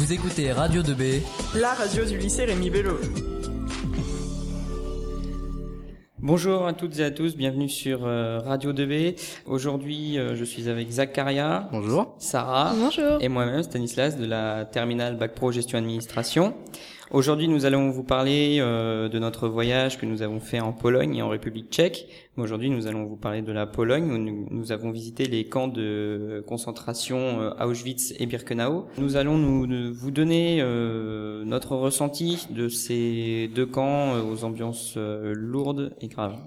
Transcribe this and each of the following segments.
Vous écoutez Radio 2B, la radio du lycée Rémi Bello. Bonjour à toutes et à tous, bienvenue sur euh, Radio 2B. Aujourd'hui, euh, je suis avec Zacharia. Bonjour. Sarah. Bonjour. Et moi-même, Stanislas, de la terminale Bac Pro Gestion Administration. Aujourd'hui, nous allons vous parler euh, de notre voyage que nous avons fait en Pologne et en République tchèque. Aujourd'hui, nous allons vous parler de la Pologne où nous, avons visité les camps de concentration euh, Auschwitz et Birkenau. Nous allons nous, vous donner euh, notre ressenti de ces deux camps aux ambiances lourdes et graves.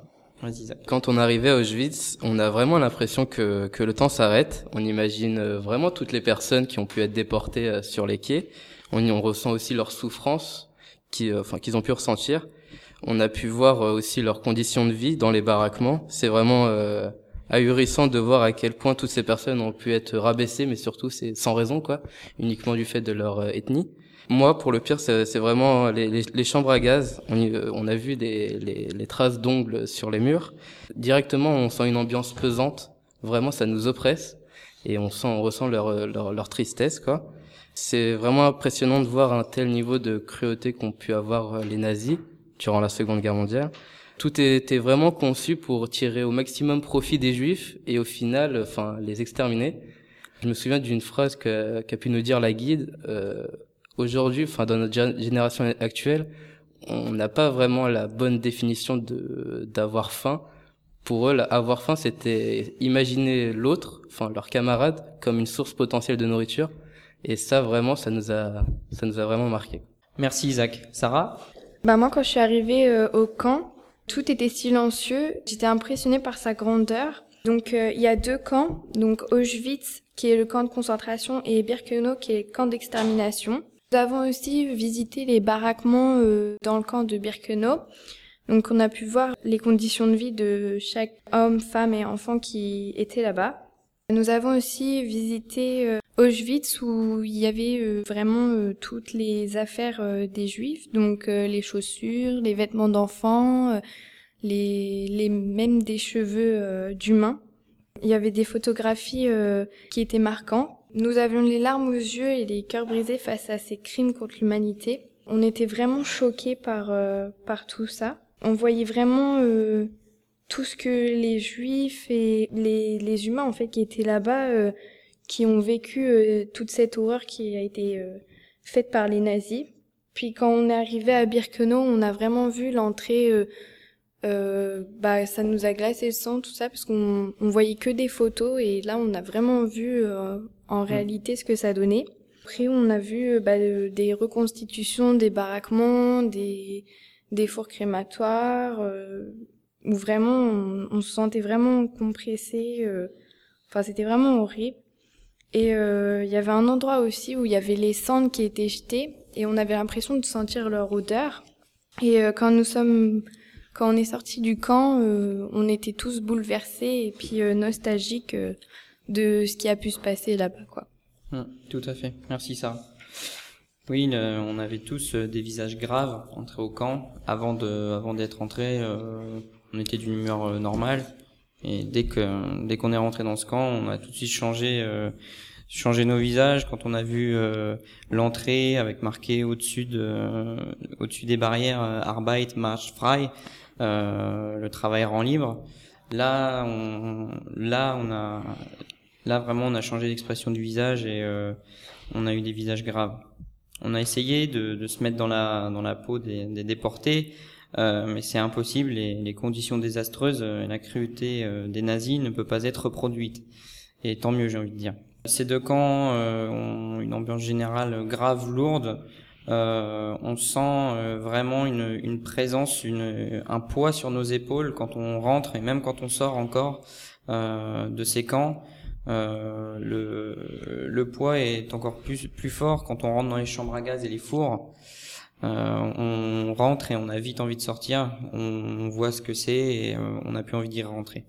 Quand on arrivait à Auschwitz, on a vraiment l'impression que, que le temps s'arrête. On imagine vraiment toutes les personnes qui ont pu être déportées sur les quais on, on ressent aussi leur souffrance qui, euh, enfin, qu'ils ont pu ressentir. On a pu voir euh, aussi leurs conditions de vie dans les baraquements. C'est vraiment euh, ahurissant de voir à quel point toutes ces personnes ont pu être rabaissées, mais surtout c'est sans raison, quoi, uniquement du fait de leur ethnie. Moi, pour le pire, c'est vraiment les, chambres à gaz. On, on a vu des, les, les traces d'ongles sur les murs. Directement, on sent une ambiance pesante. Vraiment, ça nous oppresse et on sent, on ressent leur, leur, leur tristesse, quoi. C'est vraiment impressionnant de voir un tel niveau de cruauté qu'ont pu avoir euh, les nazis durant la Seconde Guerre mondiale. Tout était vraiment conçu pour tirer au maximum profit des juifs et au final, enfin, les exterminer. Je me souviens d'une phrase qu'a pu nous dire la guide. Euh, Aujourd'hui, enfin, dans notre génération actuelle, on n'a pas vraiment la bonne définition d'avoir faim. Pour eux, avoir faim, c'était imaginer l'autre, enfin leur camarade, comme une source potentielle de nourriture et ça, vraiment, ça nous a, ça nous a vraiment marqué. Merci Isaac. Sarah Bah moi, quand je suis arrivée euh, au camp, tout était silencieux. J'étais impressionnée par sa grandeur. Donc euh, il y a deux camps, donc Auschwitz qui est le camp de concentration et Birkenau qui est le camp d'extermination. Nous avons aussi visité les baraquements euh, dans le camp de Birkenau. Donc on a pu voir les conditions de vie de chaque homme, femme et enfant qui était là-bas. Nous avons aussi visité Auschwitz où il y avait euh, vraiment euh, toutes les affaires euh, des juifs, donc les chaussures, les vêtements d'enfants, les, les même des cheveux d'humains. Il y avait des photographies qui étaient marquantes. Nous avions les larmes aux yeux et les cœurs brisés face à ces crimes contre l'humanité. On était vraiment choqués par par tout ça. On voyait vraiment tout ce que les juifs et les, les humains en fait qui étaient là-bas qui ont vécu euh, toute cette horreur qui a été euh, faite par les nazis. Puis quand on est arrivé à Birkenau, on a vraiment vu l'entrée. Euh, euh, bah, ça nous a glacé le sang, tout ça, parce qu'on on voyait que des photos et là, on a vraiment vu en mm. réalité ce que ça donnait. Après, on a vu bah, des reconstitutions, des baraquements, des, des fours crématoires, où vraiment on, on, se sentait vraiment compressé. Enfin, c'était vraiment horrible. Et euh, il y avait un endroit aussi où il y avait les cendres qui étaient jetées et on avait l'impression de sentir leur odeur. Et euh, quand nous sommes, quand on est sorti du camp, euh, on était tous bouleversés et puis nostalgiques de ce qui a pu se passer là-bas, quoi. Hum, tout à fait. Merci Sarah. Oui, on avait tous des visages graves entrés au camp. Avant de, avant d'être entrés, on était d'une humeur normale. Et dès que dès qu'on est rentré dans ce camp, on a tout de suite changé euh, changé nos visages quand on a vu euh, l'entrée avec marqué au-dessus de au-dessus des barrières euh, Arbeit Marsch frei, euh, le travail rend libre. Là, on là on a là vraiment on a changé l'expression du visage et euh, on a eu des visages graves. On a essayé de, de se mettre dans la dans la peau des, des déportés euh, mais c'est impossible, les, les, conditions désastreuses, euh, la cruauté euh, des nazis ne peut pas être reproduite. Et tant mieux, j'ai envie de dire. Ces deux camps ont une ambiance générale grave, lourde. on sent vraiment une, une présence, une, un poids sur nos épaules quand on rentre et même quand on sort encore de ces camps. le, le poids est encore plus, plus fort quand on rentre dans les chambres à gaz et les fours. Euh, on rentre et on a vite envie de sortir. On, voit ce que c'est et euh, on n'a plus envie d'y rentrer.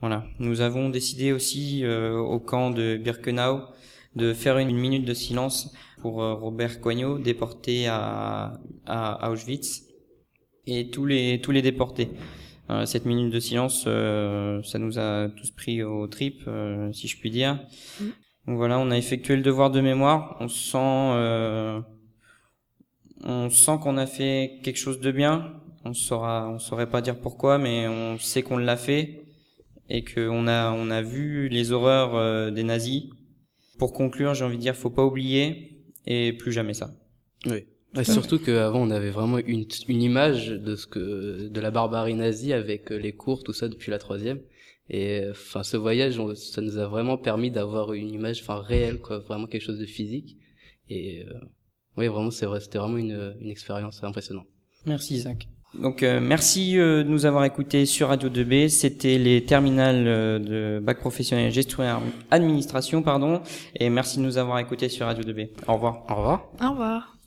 Voilà. Nous avons décidé aussi euh, au camp de Birkenau de faire une, minute de silence pour Robert Coignot, déporté à, à, Auschwitz, et tous les tous les déportés. cette minute de silence, ça nous a tous pris au trip, si je puis dire. Mmh. Donc voilà, on a effectué le devoir de mémoire. On sent, euh, on sent qu'on a fait quelque chose de bien. On saura, on saurait pas dire pourquoi, mais on sait qu'on l'a fait et qu'on a, on a vu les horreurs euh, des nazis. Pour conclure, j'ai envie de dire, faut pas oublier et plus jamais ça. Oui. Et surtout qu'avant, on avait vraiment une, une image de ce que, de la barbarie nazie avec les cours, tout ça depuis la troisième. Et enfin, ce voyage, ça nous a vraiment permis d'avoir une image, enfin réelle, quoi, vraiment quelque chose de physique. Et euh, oui, vraiment, c'est vrai, c'était vraiment une, une expérience impressionnante. Merci Isaac. Donc euh, merci euh, de nous avoir écoutés sur Radio 2B. C'était les terminales euh, de bac professionnel gestion administration, pardon. Et merci de nous avoir écoutés sur Radio 2B. Au revoir. Au revoir. Au revoir.